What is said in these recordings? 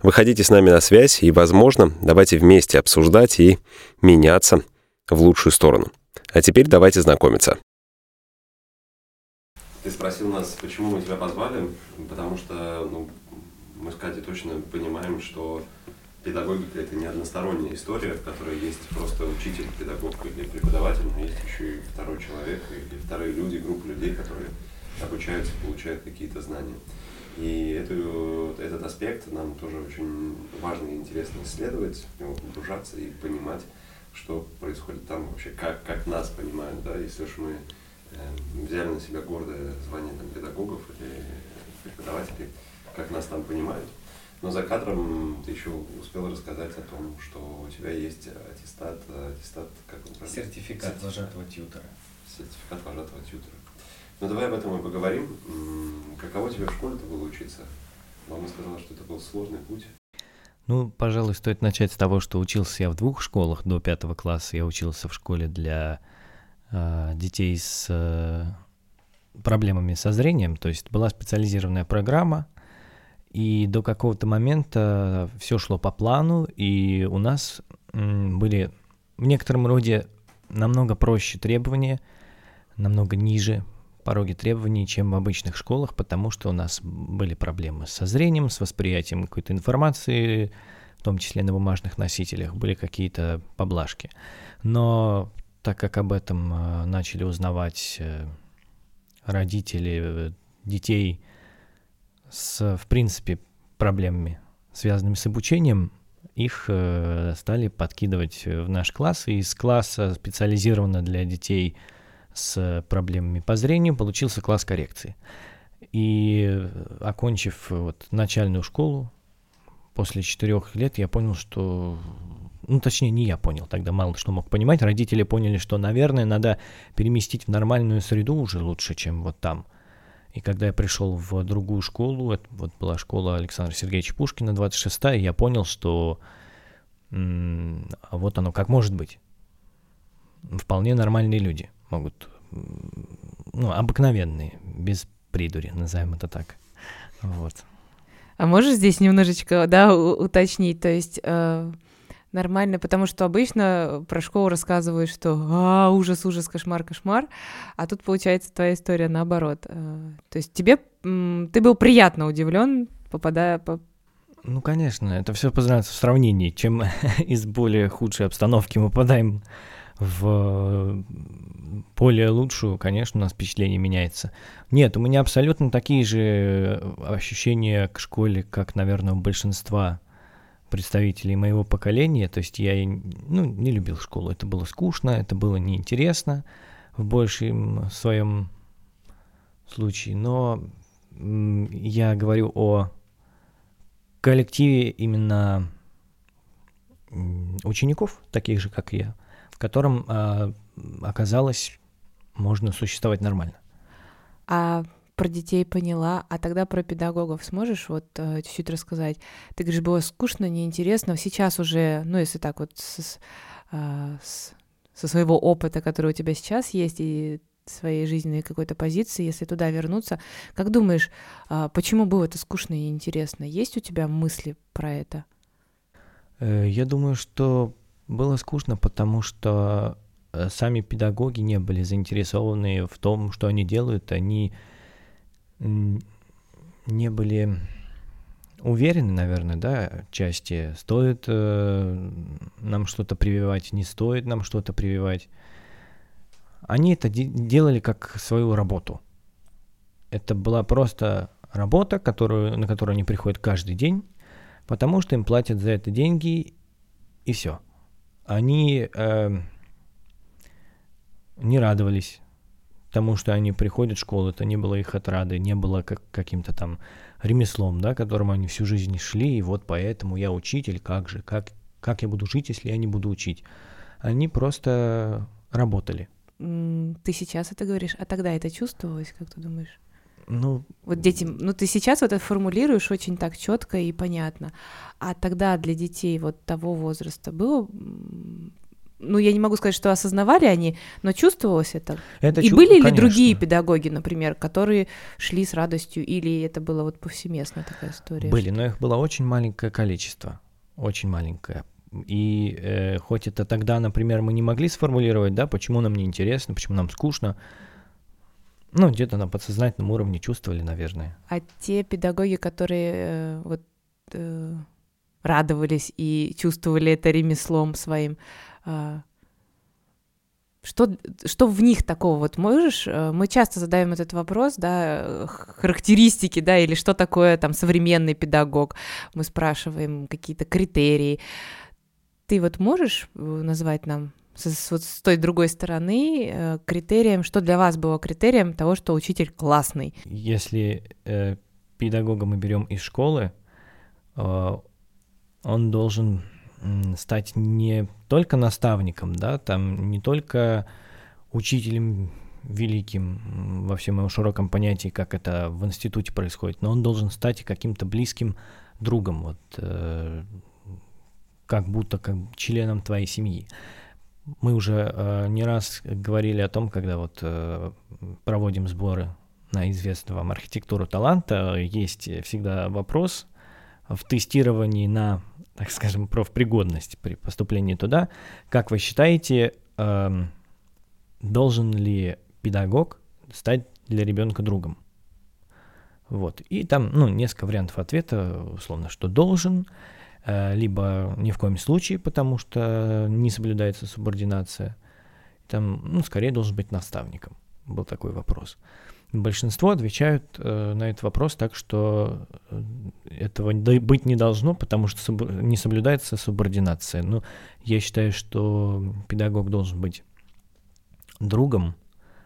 Выходите с нами на связь и, возможно, давайте вместе обсуждать и меняться в лучшую сторону. А теперь давайте знакомиться. Ты спросил нас, почему мы тебя позвали, потому что ну, мы с Катей точно понимаем, что педагогика это не односторонняя история, в которой есть просто учитель, педагог или преподаватель, но есть еще и второй человек или вторые люди, группа людей, которые обучаются, получают какие-то знания. И эту, этот аспект нам тоже очень важно и интересно исследовать, в него погружаться и понимать, что происходит там вообще, как, как нас понимают, да, если уж мы э, взяли на себя гордое звание там, педагогов или преподавателей, как нас там понимают. Но за кадром ты еще успел рассказать о том, что у тебя есть аттестат, аттестат, как он правильно? Сертификат вожатого тьютера. Сертификат вожатого тьютера. Ну давай об этом и поговорим. Каково тебе в школе-то было учиться? Мама сказала, что это был сложный путь. Ну, пожалуй, стоит начать с того, что учился я в двух школах до пятого класса. Я учился в школе для э, детей с э, проблемами со зрением, то есть была специализированная программа, и до какого-то момента все шло по плану, и у нас были в некотором роде намного проще требования, намного ниже пороги требований, чем в обычных школах, потому что у нас были проблемы со зрением, с восприятием какой-то информации, в том числе на бумажных носителях, были какие-то поблажки. Но так как об этом э, начали узнавать э, родители э, детей с, в принципе, проблемами, связанными с обучением, их стали подкидывать в наш класс, и из класса специализированно для детей с проблемами по зрению получился класс коррекции. И окончив вот начальную школу, после четырех лет я понял, что... Ну, точнее, не я понял, тогда мало что мог понимать. Родители поняли, что, наверное, надо переместить в нормальную среду уже лучше, чем вот там – и когда я пришел в другую школу, это вот была школа Александра Сергеевича Пушкина, 26-я, я понял, что м- вот оно как может быть. Вполне нормальные люди могут, ну, обыкновенные, без придури, назовем это так. Вот. А можешь здесь немножечко, да, уточнить, то есть... Э нормально, потому что обычно про школу рассказывают, что а, ужас, ужас, кошмар, кошмар, а тут получается твоя история наоборот. Э, то есть тебе, ты был приятно удивлен, попадая по... Ну, конечно, это все познается в сравнении. Чем из более худшей обстановки мы попадаем в более лучшую, конечно, у нас впечатление меняется. Нет, у меня абсолютно такие же ощущения к школе, как, наверное, у большинства представителей моего поколения, то есть я ну, не любил школу, это было скучно, это было неинтересно в большем своем случае, но я говорю о коллективе именно учеников, таких же, как я, в котором э, оказалось можно существовать нормально. А про детей поняла, а тогда про педагогов сможешь вот э, чуть-чуть рассказать? Ты говоришь, было скучно, неинтересно, сейчас уже, ну, если так вот с, э, с, со своего опыта, который у тебя сейчас есть, и своей жизненной какой-то позиции, если туда вернуться, как думаешь, э, почему было это скучно и интересно? Есть у тебя мысли про это? Я думаю, что было скучно, потому что сами педагоги не были заинтересованы в том, что они делают, они не были уверены, наверное, да, части, стоит э, нам что-то прививать, не стоит нам что-то прививать. Они это де- делали как свою работу. Это была просто работа, которую, на которую они приходят каждый день, потому что им платят за это деньги, и все. Они э, не радовались тому, что они приходят в школу, это не было их отрады, не было как, каким-то там ремеслом, да, которому они всю жизнь шли, и вот поэтому я учитель, как же, как, как я буду жить, если я не буду учить? они просто работали. Ты сейчас это говоришь, а тогда это чувствовалось, как ты думаешь? Ну, вот дети, ну ты сейчас вот это формулируешь очень так четко и понятно, а тогда для детей вот того возраста было, ну я не могу сказать, что осознавали они, но чувствовалось это. это и чу- были конечно. ли другие педагоги, например, которые шли с радостью, или это было вот повсеместно такая история? Были, но их было очень маленькое количество, очень маленькое. И э, хоть это тогда, например, мы не могли сформулировать, да, почему нам не интересно, почему нам скучно, ну, где-то на подсознательном уровне чувствовали, наверное. А те педагоги, которые э, вот э, радовались и чувствовали это ремеслом своим, э, что, что в них такого вот можешь? Э, мы часто задаем этот вопрос, да, характеристики, да, или что такое там современный педагог. Мы спрашиваем какие-то критерии. Ты вот можешь э, назвать нам с, вот с той другой стороны э, критерием, что для вас было критерием того, что учитель классный? Если э, педагога мы берем из школы, э, он должен стать не только наставником, да, там не только учителем великим во всем его широком понятии, как это в институте происходит, но он должен стать каким-то близким другом, вот э, как будто как членом твоей семьи. Мы уже э, не раз говорили о том, когда вот э, проводим сборы на известную вам архитектуру таланта, есть всегда вопрос в тестировании на, так скажем, профпригодность при поступлении туда. Как вы считаете, э, должен ли педагог стать для ребенка другом? Вот. И там, ну, несколько вариантов ответа, условно, что должен, либо ни в коем случае, потому что не соблюдается субординация. Там, ну, скорее должен быть наставником. Был такой вопрос. Большинство отвечают э, на этот вопрос так, что этого быть не должно, потому что суб... не соблюдается субординация. Но я считаю, что педагог должен быть другом,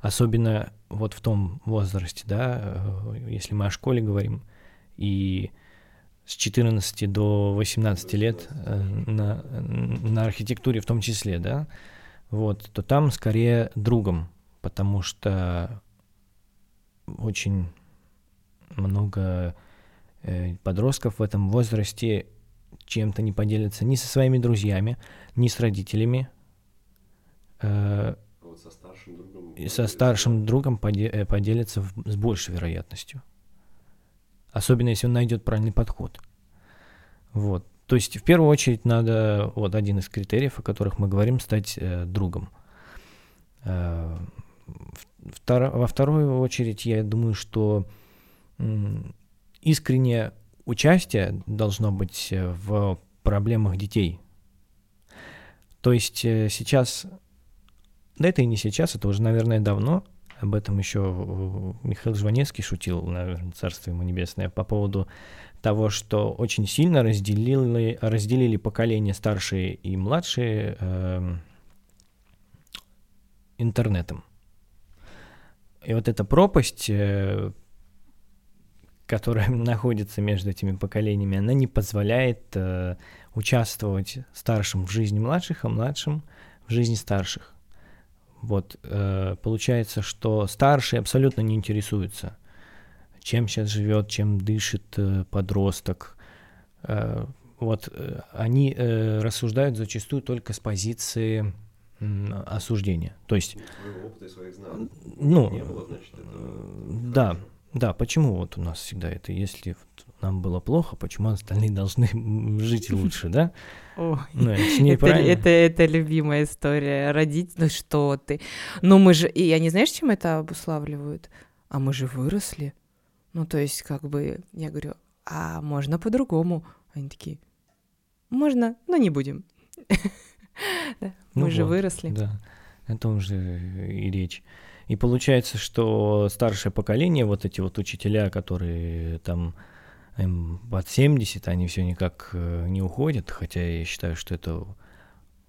особенно вот в том возрасте, да, если мы о школе говорим, и с 14 до 18 лет э, на, на архитектуре в том числе, да, вот, то там скорее другом, потому что очень много э, подростков в этом возрасте чем-то не поделятся ни со своими друзьями, ни с родителями. Э, вот со старшим другом. Со старшим другом поде- поделятся с большей вероятностью. Особенно если он найдет правильный подход. Вот. То есть в первую очередь надо, вот один из критериев, о которых мы говорим, стать э, другом. Э, втор, во вторую очередь я думаю, что э, искреннее участие должно быть в проблемах детей. То есть э, сейчас, да это и не сейчас, это уже, наверное, давно, об этом еще Михаил Жванецкий шутил, наверное, царство ему небесное, по поводу того, что очень сильно разделили, разделили поколения старшие и младшие э, интернетом. И вот эта пропасть, э, которая находится между этими поколениями, она не позволяет э, участвовать старшим в жизни младших, а младшим в жизни старших. Вот, э, получается, что старшие абсолютно не интересуются, чем сейчас живет, чем дышит э, подросток. Э, вот, э, они э, рассуждают зачастую только с позиции э, осуждения. То есть... Своего опыта и своих знаний. Ну, Не было, значит, это да, да, почему вот у нас всегда это, если нам было плохо, почему остальные должны жить лучше, да? Ой, ну, это, это, это, это любимая история. Родить, ну что ты? Ну мы же, и они знаешь, чем это обуславливают? А мы же выросли. Ну то есть как бы, я говорю, а можно по-другому? Они такие, можно, но не будем. Мы же выросли. Да, о том же и речь. И получается, что старшее поколение, вот эти вот учителя, которые там им под 70, они все никак э, не уходят, хотя я считаю, что это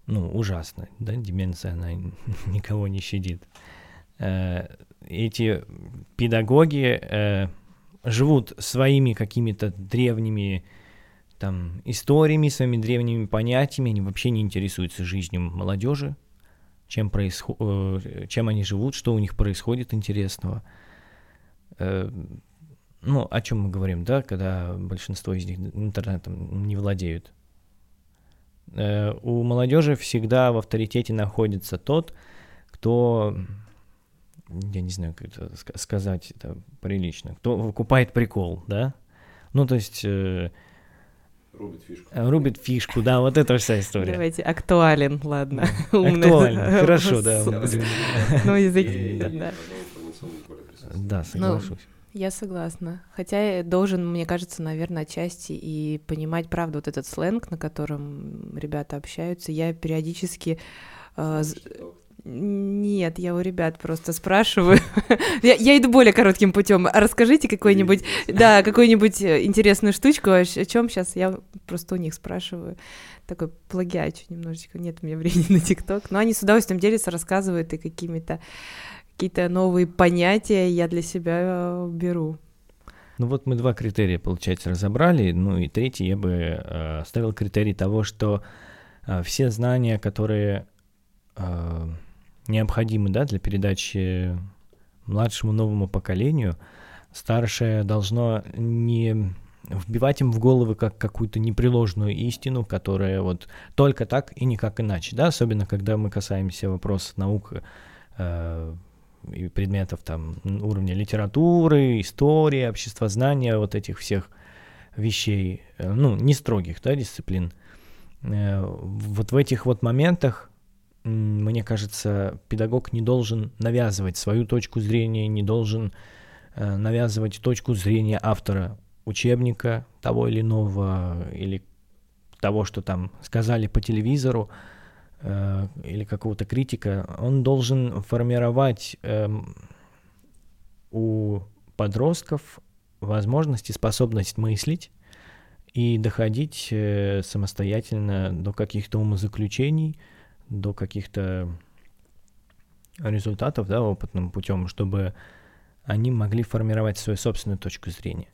ну, ужасно, да, деменция, она никого не щадит. Э, эти педагоги э, живут своими какими-то древними там историями, своими древними понятиями, они вообще не интересуются жизнью молодежи, чем, происход... Чем они живут, что у них происходит интересного. Э, ну, о чем мы говорим, да, когда большинство из них интернетом не владеют. Э, у молодежи всегда в авторитете находится тот, кто, я не знаю, как это сказать это прилично, кто выкупает прикол, да? Ну, то есть Рубит фишку. Э, рубит фишку, да, вот это вся история. Давайте, актуален, ладно. Актуален, хорошо, да. Ну, язык, да. Да, соглашусь. Я согласна. Хотя должен, мне кажется, наверное, отчасти и понимать, правда, вот этот сленг, на котором ребята общаются. Я периодически э, нет, я у ребят просто спрашиваю. я, я иду более коротким путем. А расскажите какой-нибудь, да, какую-нибудь э, интересную штучку, о, о чем сейчас я просто у них спрашиваю. Такой плагиачу немножечко. Нет у меня времени на ТикТок. Но они с удовольствием делятся, рассказывают и какими-то какие-то новые понятия я для себя э, беру. Ну вот мы два критерия, получается, разобрали. Ну и третий я бы э, ставил критерий того, что э, все знания, которые э, необходимы да, для передачи младшему новому поколению, старшее должно не вбивать им в головы как какую-то непреложную истину, которая вот только так и никак иначе, да, особенно когда мы касаемся вопросов наук э, и предметов там уровня литературы, истории, обществознания, вот этих всех вещей, э, ну, не строгих, да, дисциплин. Э, вот в этих вот моментах мне кажется, педагог не должен навязывать свою точку зрения, не должен э, навязывать точку зрения автора учебника того или иного, или того, что там сказали по телевизору, э, или какого-то критика, он должен формировать э, у подростков возможность и способность мыслить и доходить э, самостоятельно до каких-то умозаключений, до каких-то результатов, да, опытным путем, чтобы они могли формировать свою собственную точку зрения.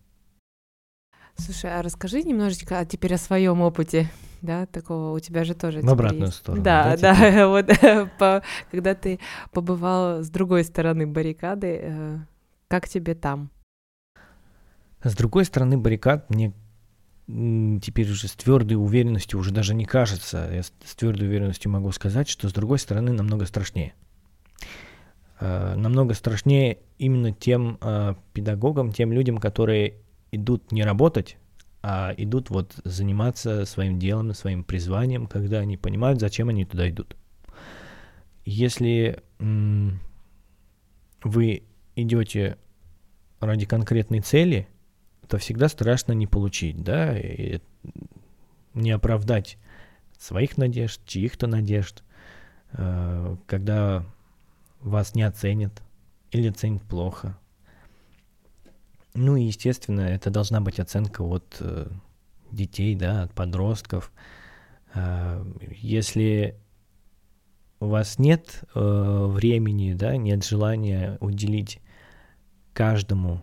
Слушай, а расскажи немножечко а теперь о своем опыте, да, такого у тебя же тоже. В обратную есть. сторону. Да, да, да вот по, когда ты побывал с другой стороны баррикады, э, как тебе там? С другой стороны баррикад мне теперь уже с твердой уверенностью уже даже не кажется. Я с твердой уверенностью могу сказать, что с другой стороны намного страшнее. Э, намного страшнее именно тем э, педагогам, тем людям, которые идут не работать, а идут вот заниматься своим делом, своим призванием, когда они понимают, зачем они туда идут. Если вы идете ради конкретной цели, то всегда страшно не получить, да, и не оправдать своих надежд, чьих-то надежд, э, когда вас не оценят или оценят плохо. Ну и, естественно, это должна быть оценка от э, детей, да, от подростков. Э, если у вас нет времени, да, нет желания уделить каждому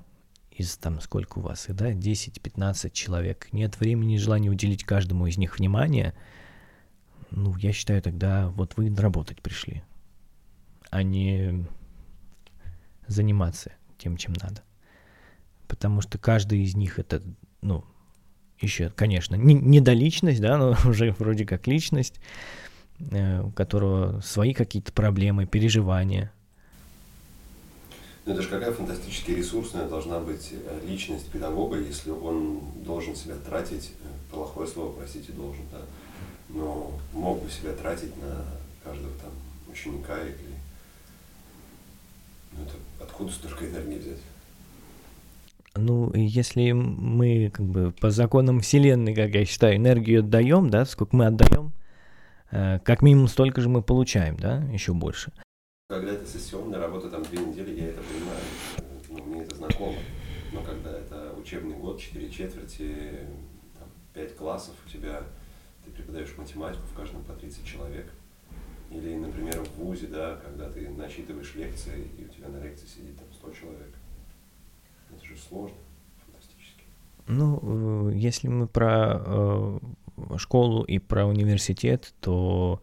из там сколько у вас, да, 10-15 человек, нет времени и желания уделить каждому из них внимание, ну, я считаю, тогда вот вы работать пришли, а не заниматься тем, чем надо. Потому что каждый из них это, ну, еще, конечно, не, не до личность, да, но уже вроде как личность, э, у которого свои какие-то проблемы, переживания – ну, это же какая фантастически ресурсная должна быть э, личность педагога, если он должен себя тратить, э, плохое слово, простите, должен, да, но мог бы себя тратить на каждого там ученика или... Ну, это откуда столько энергии взять? Ну, если мы как бы по законам Вселенной, как я считаю, энергию отдаем, да, сколько мы отдаем, э, как минимум столько же мы получаем, да, еще больше. Когда это сессионная работа, там две недели, я это понимаю, ну, мне это знакомо. Но когда это учебный год, четыре четверти, там, 5 классов, у тебя, ты преподаешь математику, в каждом по 30 человек. Или, например, в ВУЗе, да, когда ты насчитываешь лекции, и у тебя на лекции сидит там 100 человек. Это же сложно, фантастически. Ну, если мы про школу и про университет, то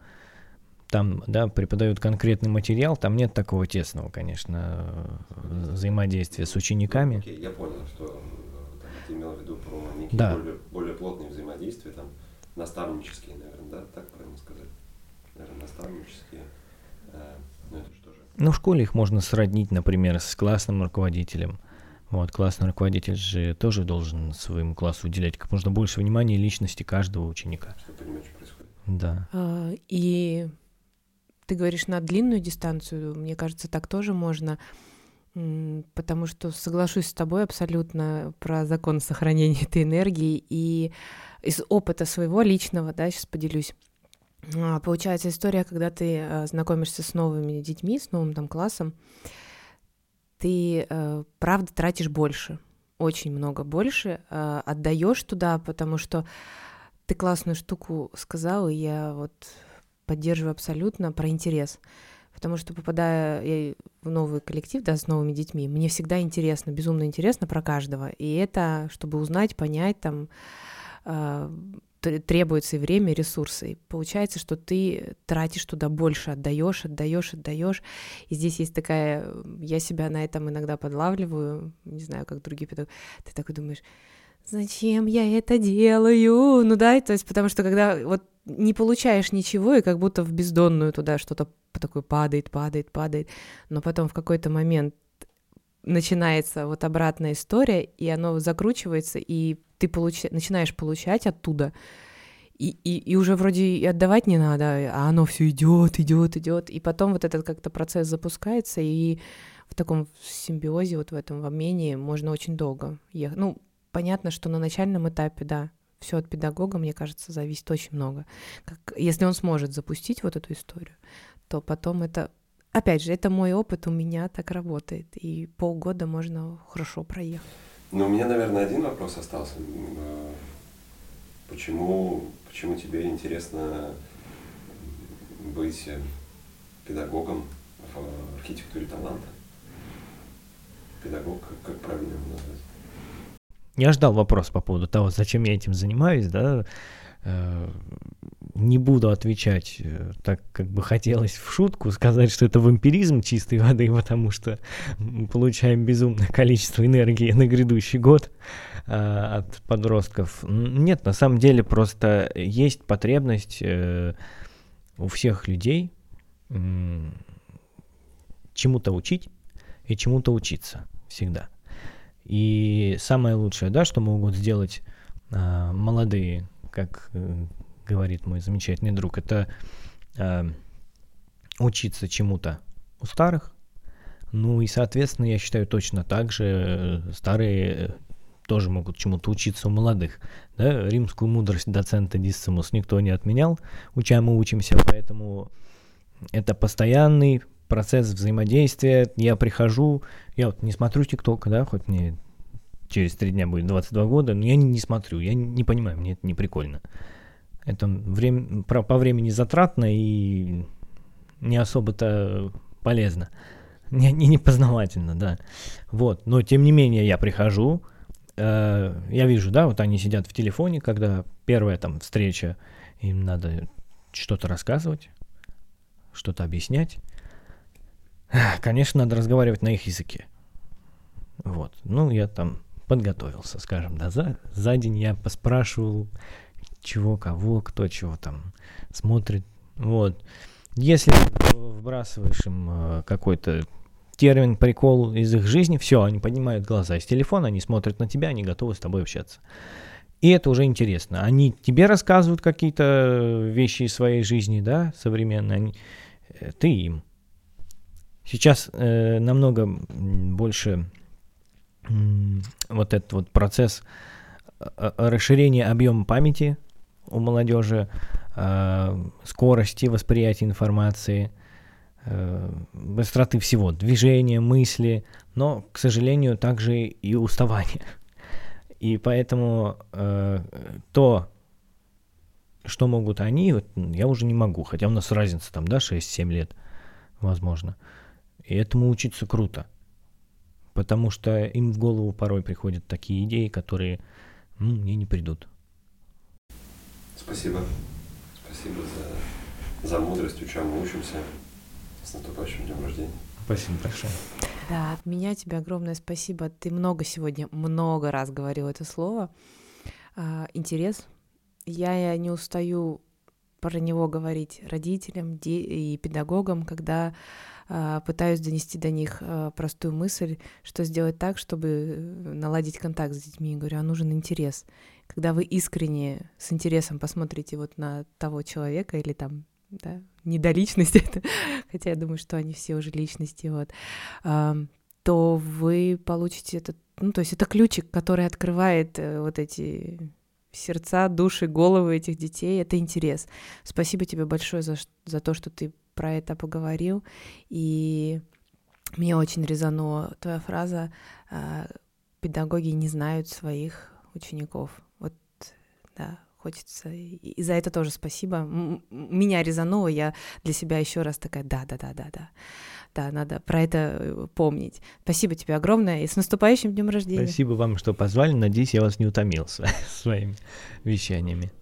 там, да, преподают конкретный материал, там нет такого тесного, конечно, взаимодействия с учениками. Ну, окей, я понял, что там, ты имел в виду про некие Да. более, более плотные взаимодействия, там, наставнические, наверное, да, так правильно сказать? Наверное, наставнические. Э, ну, это что же? Ну, в школе их можно сроднить, например, с классным руководителем. Вот, классный руководитель же тоже должен своему классу уделять как можно больше внимания личности каждого ученика. Да. А, И ты говоришь на длинную дистанцию, мне кажется, так тоже можно, потому что соглашусь с тобой абсолютно про закон сохранения этой энергии и из опыта своего личного, да, сейчас поделюсь. А, Получается история, когда ты а, знакомишься с новыми детьми, с новым там классом, ты э, правда тратишь больше, очень много больше, э, отдаешь туда, потому что ты классную штуку сказал, и я вот поддерживаю абсолютно про интерес. Потому что попадая в новый коллектив, да, с новыми детьми, мне всегда интересно, безумно интересно про каждого. И это, чтобы узнать, понять, там, тр- требуется и время, и ресурсы. И получается, что ты тратишь туда больше, отдаешь, отдаешь, отдаешь. И здесь есть такая, я себя на этом иногда подлавливаю, не знаю, как другие педагоги. Ты такой думаешь, зачем я это делаю? Ну да, то есть потому что когда вот не получаешь ничего, и как будто в бездонную туда что-то такое падает, падает, падает, но потом в какой-то момент начинается вот обратная история, и оно закручивается, и ты получ... начинаешь получать оттуда, и, и, и уже вроде и отдавать не надо, а оно все идет, идет, идет, и потом вот этот как-то процесс запускается, и в таком симбиозе, вот в этом в обмене можно очень долго ехать. Ну, понятно, что на начальном этапе, да, все от педагога, мне кажется, зависит очень много. Как, если он сможет запустить вот эту историю, то потом это... Опять же, это мой опыт, у меня так работает. И полгода можно хорошо проехать. Ну, у меня, наверное, один вопрос остался. Э, Почему, почему тебе интересно быть э, педагогом в архитектуре таланта? Педагог, как, как правильно его назвать? Я ждал вопрос по поводу того, зачем я этим занимаюсь, да. Э, Не буду отвечать э, так, как бы хотелось в шутку, сказать, что это вампиризм чистой воды, потому что мы получаем безумное количество энергии на грядущий год э, от подростков. Нет, на самом деле просто есть потребность э, у всех людей м, чему-то учить и чему-то учиться всегда. И самое лучшее, да, что могут сделать а, молодые, как э, говорит мой замечательный друг, это а, учиться чему-то у старых. Ну и, соответственно, я считаю точно так же э, старые э, тоже могут чему-то учиться у молодых. Да? Римскую мудрость доцента Диссимус никто не отменял, уча мы учимся, поэтому это постоянный процесс взаимодействия. Я прихожу, я вот не смотрю ТикТок, да, хоть мне через три дня будет 22 года, но я не, не смотрю, я не понимаю, мне это не прикольно. Это время, по времени затратно и не особо-то полезно. Не, не, не познавательно, да. Вот, но тем не менее я прихожу, э, я вижу, да, вот они сидят в телефоне, когда первая там встреча, им надо что-то рассказывать, что-то объяснять. Конечно, надо разговаривать на их языке. Вот. Ну, я там подготовился, скажем, да, за, за день я поспрашивал, чего, кого, кто чего там смотрит. Вот. Если вбрасываешь им э, какой-то термин, прикол из их жизни, все, они поднимают глаза из телефона, они смотрят на тебя, они готовы с тобой общаться. И это уже интересно. Они тебе рассказывают какие-то вещи из своей жизни, да, современные, они, э, ты им. Сейчас э, намного больше вот этот вот процесс э, расширения объема памяти у молодежи, э, скорости восприятия информации, э, быстроты всего, движения, мысли, но, к сожалению, также и уставания. И поэтому э, то, что могут они, вот, я уже не могу, хотя у нас разница там, да, 6-7 лет, возможно. И этому учиться круто. Потому что им в голову порой приходят такие идеи, которые ну, мне не придут. Спасибо. Спасибо за, за мудрость, у чем мы учимся. С наступающим днем рождения. Спасибо большое. Да, от меня тебе огромное спасибо. Ты много сегодня, много раз говорил это слово. А, интерес. Я не устаю про него говорить родителям и педагогам, когда а, пытаюсь донести до них а, простую мысль, что сделать так, чтобы наладить контакт с детьми. Я говорю, а нужен интерес. Когда вы искренне с интересом посмотрите вот на того человека или там да, не до личности, хотя я думаю, что они все уже личности, вот, то вы получите этот, ну, то есть это ключик, который открывает э, вот эти сердца, души, головы этих детей, это интерес. Спасибо тебе большое за, за то, что ты про это поговорил, и мне очень резанула твоя фраза а, «педагоги не знают своих учеников». Да, хочется. И за это тоже спасибо. Меня резануло, я для себя еще раз такая, да, да, да, да, да. Да, надо про это э, помнить. Спасибо тебе огромное и с наступающим днем рождения. Спасибо вам, что позвали. Надеюсь, я вас не утомил своими вещаниями.